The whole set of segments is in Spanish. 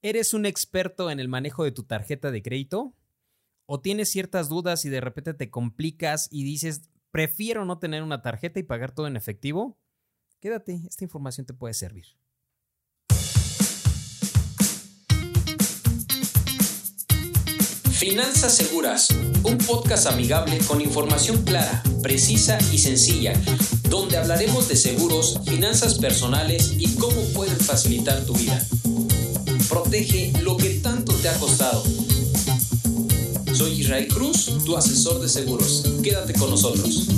¿Eres un experto en el manejo de tu tarjeta de crédito? ¿O tienes ciertas dudas y de repente te complicas y dices, prefiero no tener una tarjeta y pagar todo en efectivo? Quédate, esta información te puede servir. Finanzas Seguras, un podcast amigable con información clara, precisa y sencilla, donde hablaremos de seguros, finanzas personales y cómo pueden facilitar tu vida. Protege lo que tanto te ha costado. Soy Israel Cruz, tu asesor de seguros. Quédate con nosotros.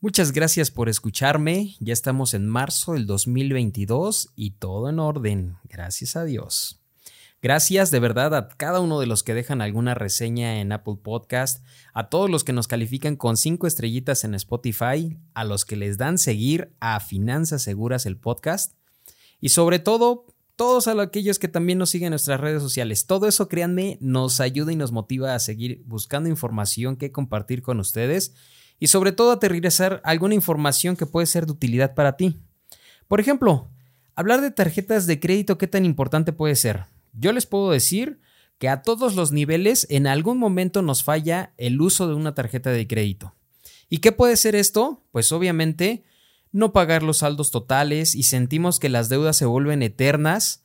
Muchas gracias por escucharme. Ya estamos en marzo del 2022 y todo en orden. Gracias a Dios. Gracias de verdad a cada uno de los que dejan alguna reseña en Apple Podcast, a todos los que nos califican con cinco estrellitas en Spotify, a los que les dan seguir a Finanzas Seguras el podcast y sobre todo todos aquellos que también nos siguen en nuestras redes sociales. Todo eso, créanme, nos ayuda y nos motiva a seguir buscando información que compartir con ustedes y sobre todo a aterrizar alguna información que puede ser de utilidad para ti. Por ejemplo, hablar de tarjetas de crédito, ¿qué tan importante puede ser? Yo les puedo decir que a todos los niveles en algún momento nos falla el uso de una tarjeta de crédito. ¿Y qué puede ser esto? Pues obviamente no pagar los saldos totales y sentimos que las deudas se vuelven eternas,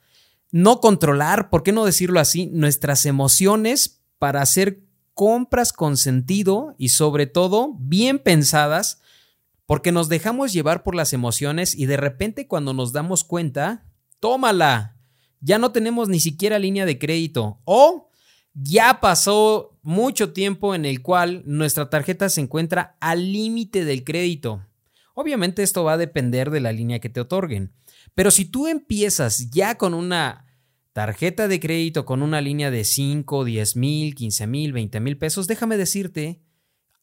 no controlar, ¿por qué no decirlo así?, nuestras emociones para hacer compras con sentido y sobre todo bien pensadas, porque nos dejamos llevar por las emociones y de repente cuando nos damos cuenta, tómala, ya no tenemos ni siquiera línea de crédito o ya pasó mucho tiempo en el cual nuestra tarjeta se encuentra al límite del crédito. Obviamente esto va a depender de la línea que te otorguen, pero si tú empiezas ya con una tarjeta de crédito con una línea de 5, 10 mil, 15 mil, 20 mil pesos, déjame decirte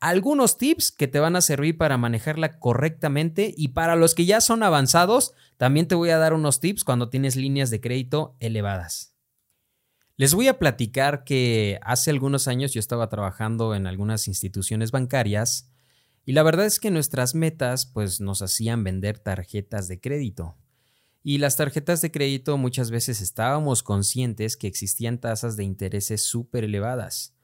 algunos tips que te van a servir para manejarla correctamente y para los que ya son avanzados, también te voy a dar unos tips cuando tienes líneas de crédito elevadas. Les voy a platicar que hace algunos años yo estaba trabajando en algunas instituciones bancarias y la verdad es que nuestras metas pues nos hacían vender tarjetas de crédito. Y las tarjetas de crédito muchas veces estábamos conscientes que existían tasas de intereses súper elevadas.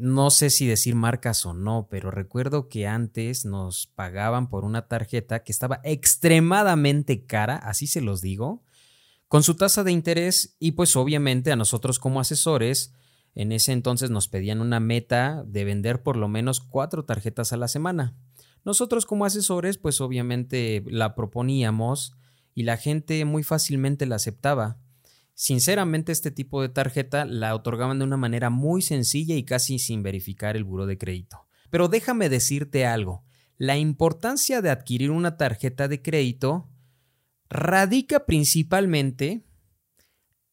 No sé si decir marcas o no, pero recuerdo que antes nos pagaban por una tarjeta que estaba extremadamente cara, así se los digo, con su tasa de interés y pues obviamente a nosotros como asesores en ese entonces nos pedían una meta de vender por lo menos cuatro tarjetas a la semana. Nosotros como asesores pues obviamente la proponíamos y la gente muy fácilmente la aceptaba. Sinceramente, este tipo de tarjeta la otorgaban de una manera muy sencilla y casi sin verificar el buro de crédito. Pero déjame decirte algo, la importancia de adquirir una tarjeta de crédito radica principalmente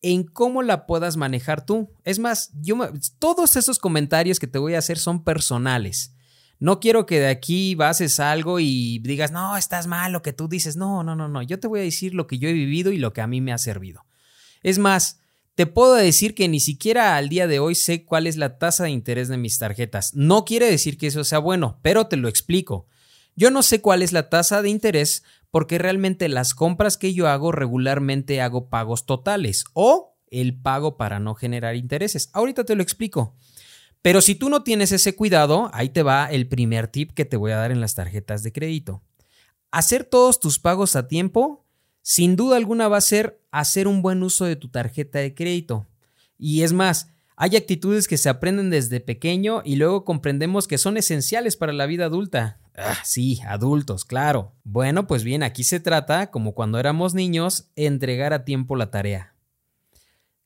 en cómo la puedas manejar tú. Es más, yo todos esos comentarios que te voy a hacer son personales. No quiero que de aquí bases algo y digas, no, estás mal lo que tú dices. No, no, no, no. Yo te voy a decir lo que yo he vivido y lo que a mí me ha servido. Es más, te puedo decir que ni siquiera al día de hoy sé cuál es la tasa de interés de mis tarjetas. No quiere decir que eso sea bueno, pero te lo explico. Yo no sé cuál es la tasa de interés porque realmente las compras que yo hago regularmente hago pagos totales o el pago para no generar intereses. Ahorita te lo explico. Pero si tú no tienes ese cuidado, ahí te va el primer tip que te voy a dar en las tarjetas de crédito. Hacer todos tus pagos a tiempo sin duda alguna va a ser hacer un buen uso de tu tarjeta de crédito. Y es más, hay actitudes que se aprenden desde pequeño y luego comprendemos que son esenciales para la vida adulta. Ah, sí, adultos, claro. Bueno, pues bien, aquí se trata, como cuando éramos niños, entregar a tiempo la tarea.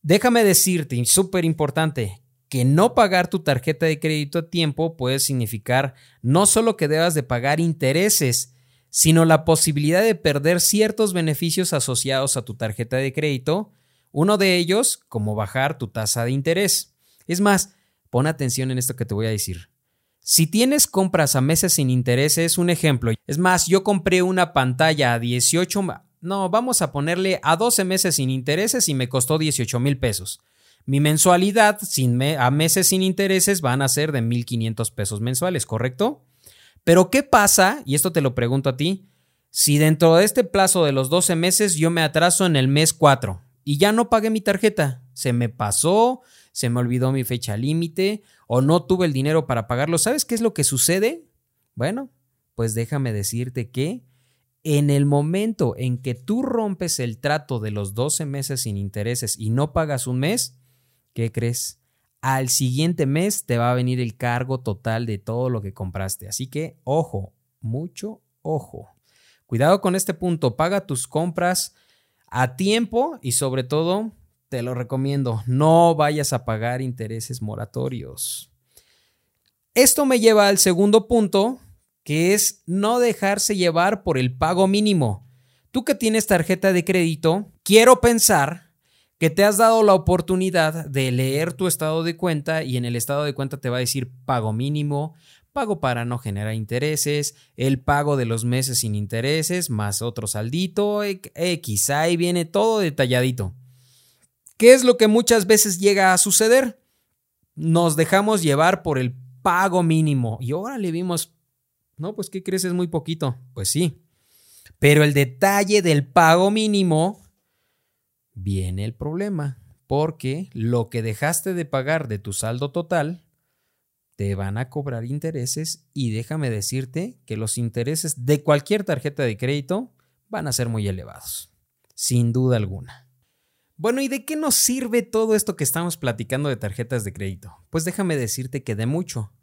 Déjame decirte, súper importante, que no pagar tu tarjeta de crédito a tiempo puede significar no solo que debas de pagar intereses, sino la posibilidad de perder ciertos beneficios asociados a tu tarjeta de crédito, uno de ellos como bajar tu tasa de interés. Es más, pon atención en esto que te voy a decir. Si tienes compras a meses sin intereses, un ejemplo, es más, yo compré una pantalla a 18, no, vamos a ponerle a 12 meses sin intereses y me costó 18 mil pesos. Mi mensualidad sin a meses sin intereses van a ser de 1.500 pesos mensuales, ¿correcto? Pero ¿qué pasa? Y esto te lo pregunto a ti. Si dentro de este plazo de los 12 meses yo me atraso en el mes 4 y ya no pagué mi tarjeta, se me pasó, se me olvidó mi fecha límite o no tuve el dinero para pagarlo, ¿sabes qué es lo que sucede? Bueno, pues déjame decirte que en el momento en que tú rompes el trato de los 12 meses sin intereses y no pagas un mes, ¿qué crees? Al siguiente mes te va a venir el cargo total de todo lo que compraste. Así que, ojo, mucho ojo. Cuidado con este punto, paga tus compras a tiempo y sobre todo, te lo recomiendo, no vayas a pagar intereses moratorios. Esto me lleva al segundo punto, que es no dejarse llevar por el pago mínimo. Tú que tienes tarjeta de crédito, quiero pensar que te has dado la oportunidad de leer tu estado de cuenta y en el estado de cuenta te va a decir pago mínimo, pago para no generar intereses, el pago de los meses sin intereses, más otro saldito, X, ahí viene todo detalladito. ¿Qué es lo que muchas veces llega a suceder? Nos dejamos llevar por el pago mínimo y ahora le vimos no, pues ¿qué crees? Es muy poquito. Pues sí. Pero el detalle del pago mínimo viene el problema, porque lo que dejaste de pagar de tu saldo total, te van a cobrar intereses y déjame decirte que los intereses de cualquier tarjeta de crédito van a ser muy elevados, sin duda alguna. Bueno, ¿y de qué nos sirve todo esto que estamos platicando de tarjetas de crédito? Pues déjame decirte que de mucho,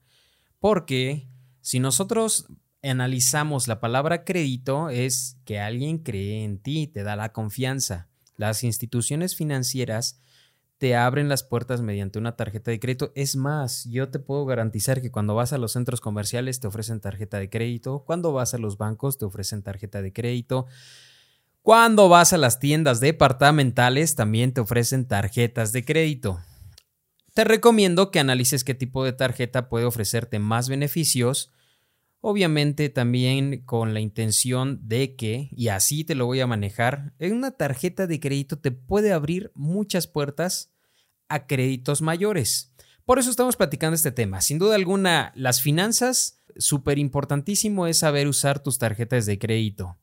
porque si nosotros analizamos la palabra crédito, es que alguien cree en ti, te da la confianza. Las instituciones financieras te abren las puertas mediante una tarjeta de crédito. Es más, yo te puedo garantizar que cuando vas a los centros comerciales te ofrecen tarjeta de crédito, cuando vas a los bancos te ofrecen tarjeta de crédito, cuando vas a las tiendas departamentales también te ofrecen tarjetas de crédito. Te recomiendo que analices qué tipo de tarjeta puede ofrecerte más beneficios Obviamente también con la intención de que, y así te lo voy a manejar, en una tarjeta de crédito te puede abrir muchas puertas a créditos mayores. Por eso estamos platicando este tema. Sin duda alguna, las finanzas, súper importantísimo es saber usar tus tarjetas de crédito.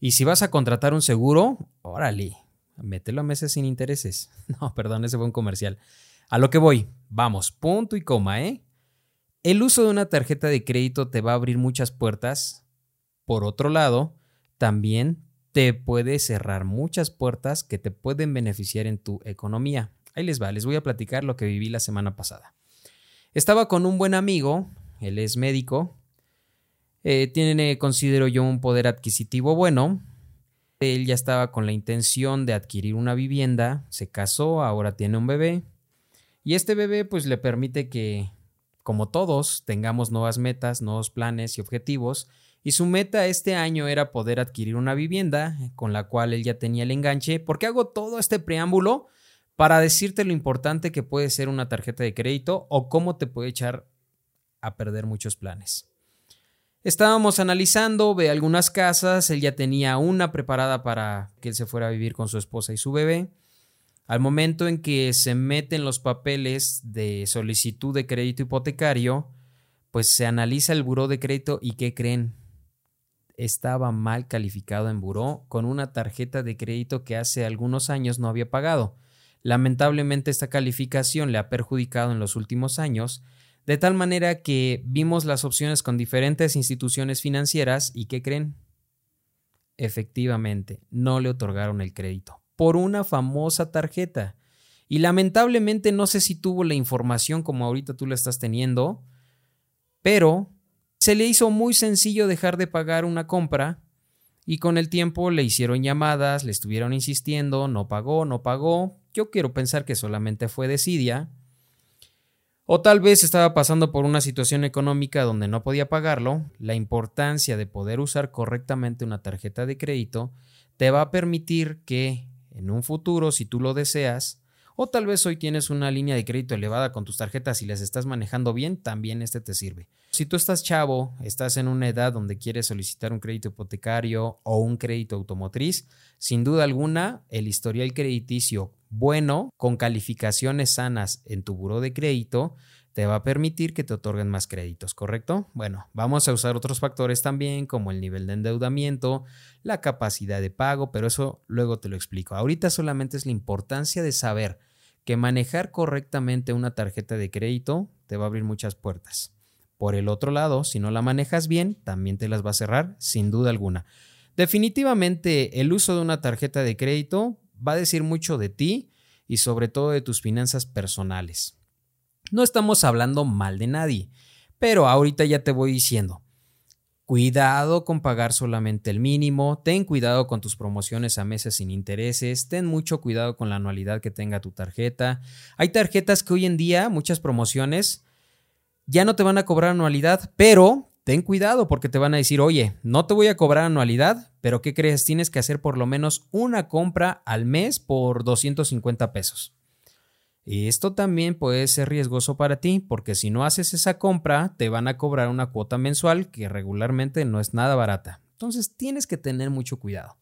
Y si vas a contratar un seguro, órale, mételo a meses sin intereses. No, perdón, ese fue un comercial. A lo que voy, vamos, punto y coma, ¿eh? El uso de una tarjeta de crédito te va a abrir muchas puertas. Por otro lado, también te puede cerrar muchas puertas que te pueden beneficiar en tu economía. Ahí les va, les voy a platicar lo que viví la semana pasada. Estaba con un buen amigo, él es médico, eh, tiene, considero yo, un poder adquisitivo bueno. Él ya estaba con la intención de adquirir una vivienda, se casó, ahora tiene un bebé. Y este bebé pues le permite que como todos, tengamos nuevas metas, nuevos planes y objetivos, y su meta este año era poder adquirir una vivienda con la cual él ya tenía el enganche. ¿Por qué hago todo este preámbulo? Para decirte lo importante que puede ser una tarjeta de crédito o cómo te puede echar a perder muchos planes. Estábamos analizando, ve algunas casas, él ya tenía una preparada para que él se fuera a vivir con su esposa y su bebé. Al momento en que se meten los papeles de solicitud de crédito hipotecario, pues se analiza el buró de crédito y ¿qué creen? Estaba mal calificado en buró con una tarjeta de crédito que hace algunos años no había pagado. Lamentablemente esta calificación le ha perjudicado en los últimos años, de tal manera que vimos las opciones con diferentes instituciones financieras y ¿qué creen? Efectivamente, no le otorgaron el crédito por una famosa tarjeta. Y lamentablemente no sé si tuvo la información como ahorita tú la estás teniendo, pero se le hizo muy sencillo dejar de pagar una compra y con el tiempo le hicieron llamadas, le estuvieron insistiendo, no pagó, no pagó. Yo quiero pensar que solamente fue desidia. O tal vez estaba pasando por una situación económica donde no podía pagarlo. La importancia de poder usar correctamente una tarjeta de crédito te va a permitir que en un futuro, si tú lo deseas, o tal vez hoy tienes una línea de crédito elevada con tus tarjetas y las estás manejando bien, también este te sirve. Si tú estás chavo, estás en una edad donde quieres solicitar un crédito hipotecario o un crédito automotriz, sin duda alguna, el historial crediticio bueno, con calificaciones sanas en tu buro de crédito, te va a permitir que te otorguen más créditos, ¿correcto? Bueno, vamos a usar otros factores también como el nivel de endeudamiento, la capacidad de pago, pero eso luego te lo explico. Ahorita solamente es la importancia de saber que manejar correctamente una tarjeta de crédito te va a abrir muchas puertas. Por el otro lado, si no la manejas bien, también te las va a cerrar, sin duda alguna. Definitivamente el uso de una tarjeta de crédito va a decir mucho de ti y sobre todo de tus finanzas personales. No estamos hablando mal de nadie, pero ahorita ya te voy diciendo, cuidado con pagar solamente el mínimo, ten cuidado con tus promociones a meses sin intereses, ten mucho cuidado con la anualidad que tenga tu tarjeta. Hay tarjetas que hoy en día, muchas promociones, ya no te van a cobrar anualidad, pero ten cuidado porque te van a decir, oye, no te voy a cobrar anualidad, pero ¿qué crees? Tienes que hacer por lo menos una compra al mes por 250 pesos. Esto también puede ser riesgoso para ti porque si no haces esa compra te van a cobrar una cuota mensual que regularmente no es nada barata. Entonces tienes que tener mucho cuidado.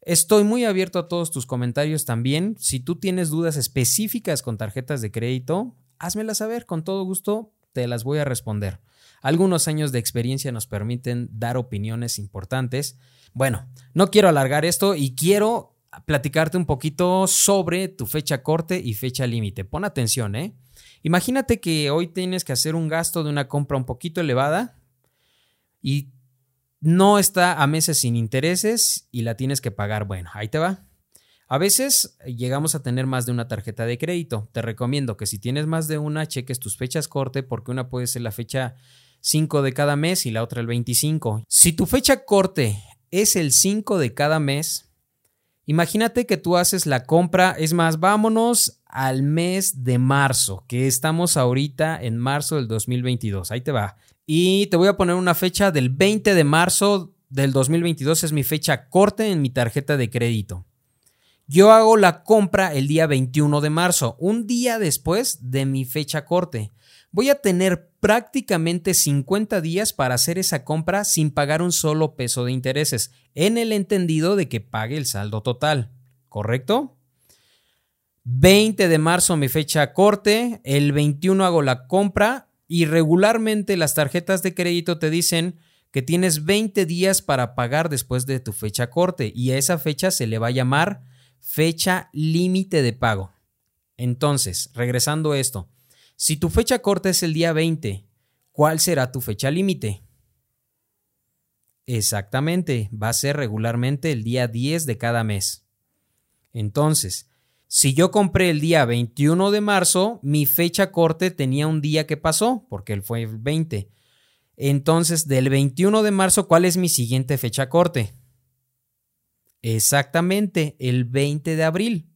Estoy muy abierto a todos tus comentarios también. Si tú tienes dudas específicas con tarjetas de crédito, házmelas saber, con todo gusto te las voy a responder. Algunos años de experiencia nos permiten dar opiniones importantes. Bueno, no quiero alargar esto y quiero platicarte un poquito sobre tu fecha corte y fecha límite. Pon atención, ¿eh? Imagínate que hoy tienes que hacer un gasto de una compra un poquito elevada y no está a meses sin intereses y la tienes que pagar. Bueno, ahí te va. A veces llegamos a tener más de una tarjeta de crédito. Te recomiendo que si tienes más de una, cheques tus fechas corte porque una puede ser la fecha 5 de cada mes y la otra el 25. Si tu fecha corte es el 5 de cada mes, Imagínate que tú haces la compra, es más, vámonos al mes de marzo, que estamos ahorita en marzo del 2022, ahí te va. Y te voy a poner una fecha del 20 de marzo del 2022, es mi fecha corte en mi tarjeta de crédito. Yo hago la compra el día 21 de marzo, un día después de mi fecha corte. Voy a tener prácticamente 50 días para hacer esa compra sin pagar un solo peso de intereses, en el entendido de que pague el saldo total, ¿correcto? 20 de marzo mi fecha corte, el 21 hago la compra y regularmente las tarjetas de crédito te dicen que tienes 20 días para pagar después de tu fecha corte y a esa fecha se le va a llamar fecha límite de pago. Entonces, regresando a esto, si tu fecha corta es el día 20, ¿cuál será tu fecha límite? Exactamente, va a ser regularmente el día 10 de cada mes. Entonces, si yo compré el día 21 de marzo, mi fecha corte tenía un día que pasó, porque él fue el 20. Entonces, del 21 de marzo, ¿cuál es mi siguiente fecha corte? Exactamente, el 20 de abril.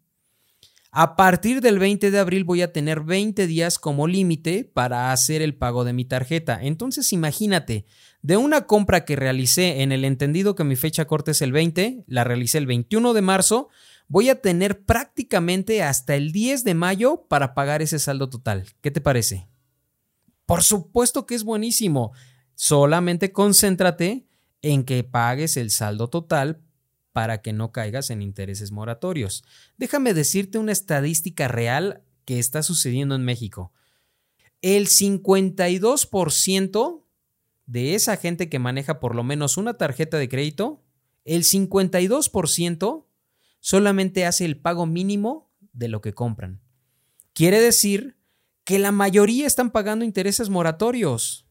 A partir del 20 de abril voy a tener 20 días como límite para hacer el pago de mi tarjeta. Entonces imagínate, de una compra que realicé en el entendido que mi fecha corte es el 20, la realicé el 21 de marzo, voy a tener prácticamente hasta el 10 de mayo para pagar ese saldo total. ¿Qué te parece? Por supuesto que es buenísimo. Solamente concéntrate en que pagues el saldo total para que no caigas en intereses moratorios. Déjame decirte una estadística real que está sucediendo en México. El 52% de esa gente que maneja por lo menos una tarjeta de crédito, el 52% solamente hace el pago mínimo de lo que compran. Quiere decir que la mayoría están pagando intereses moratorios.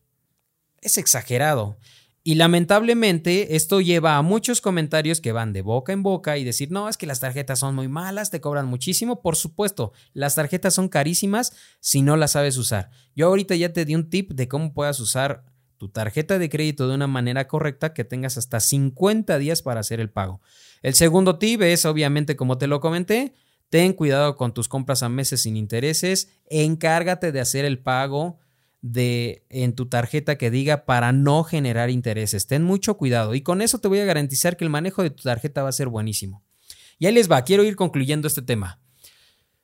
Es exagerado. Y lamentablemente esto lleva a muchos comentarios que van de boca en boca y decir, no, es que las tarjetas son muy malas, te cobran muchísimo. Por supuesto, las tarjetas son carísimas si no las sabes usar. Yo ahorita ya te di un tip de cómo puedas usar tu tarjeta de crédito de una manera correcta que tengas hasta 50 días para hacer el pago. El segundo tip es, obviamente, como te lo comenté, ten cuidado con tus compras a meses sin intereses, encárgate de hacer el pago de en tu tarjeta que diga para no generar intereses. Ten mucho cuidado y con eso te voy a garantizar que el manejo de tu tarjeta va a ser buenísimo. Y ahí les va, quiero ir concluyendo este tema.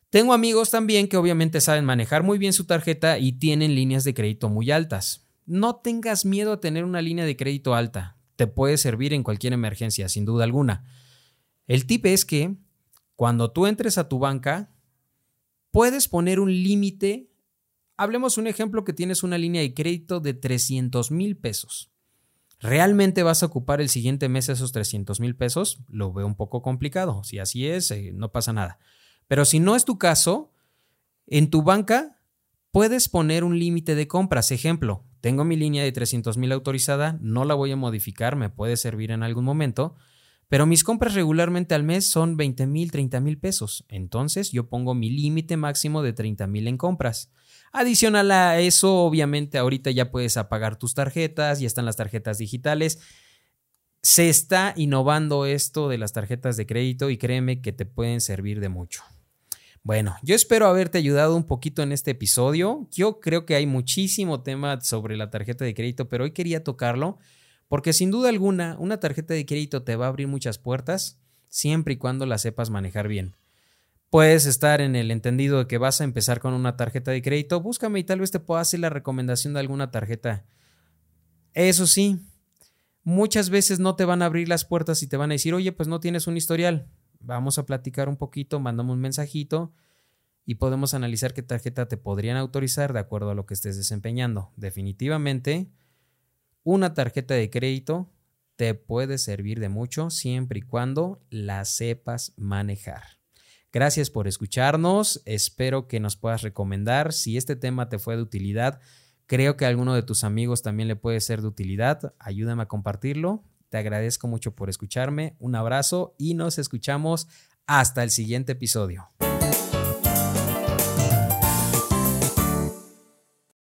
Tengo amigos también que obviamente saben manejar muy bien su tarjeta y tienen líneas de crédito muy altas. No tengas miedo a tener una línea de crédito alta. Te puede servir en cualquier emergencia, sin duda alguna. El tip es que cuando tú entres a tu banca, puedes poner un límite Hablemos un ejemplo que tienes una línea de crédito de 300 mil pesos. ¿Realmente vas a ocupar el siguiente mes esos 300 mil pesos? Lo veo un poco complicado. Si así es, eh, no pasa nada. Pero si no es tu caso, en tu banca puedes poner un límite de compras. Ejemplo, tengo mi línea de 300 mil autorizada, no la voy a modificar, me puede servir en algún momento, pero mis compras regularmente al mes son 20 mil, 30 mil pesos. Entonces yo pongo mi límite máximo de 30 mil en compras. Adicional a eso, obviamente ahorita ya puedes apagar tus tarjetas, ya están las tarjetas digitales. Se está innovando esto de las tarjetas de crédito y créeme que te pueden servir de mucho. Bueno, yo espero haberte ayudado un poquito en este episodio. Yo creo que hay muchísimo tema sobre la tarjeta de crédito, pero hoy quería tocarlo porque sin duda alguna una tarjeta de crédito te va a abrir muchas puertas siempre y cuando la sepas manejar bien. Puedes estar en el entendido de que vas a empezar con una tarjeta de crédito, búscame y tal vez te pueda hacer la recomendación de alguna tarjeta. Eso sí, muchas veces no te van a abrir las puertas y te van a decir, oye, pues no tienes un historial. Vamos a platicar un poquito, mandamos un mensajito y podemos analizar qué tarjeta te podrían autorizar de acuerdo a lo que estés desempeñando. Definitivamente, una tarjeta de crédito te puede servir de mucho siempre y cuando la sepas manejar. Gracias por escucharnos. Espero que nos puedas recomendar. Si este tema te fue de utilidad, creo que a alguno de tus amigos también le puede ser de utilidad. Ayúdame a compartirlo. Te agradezco mucho por escucharme. Un abrazo y nos escuchamos hasta el siguiente episodio.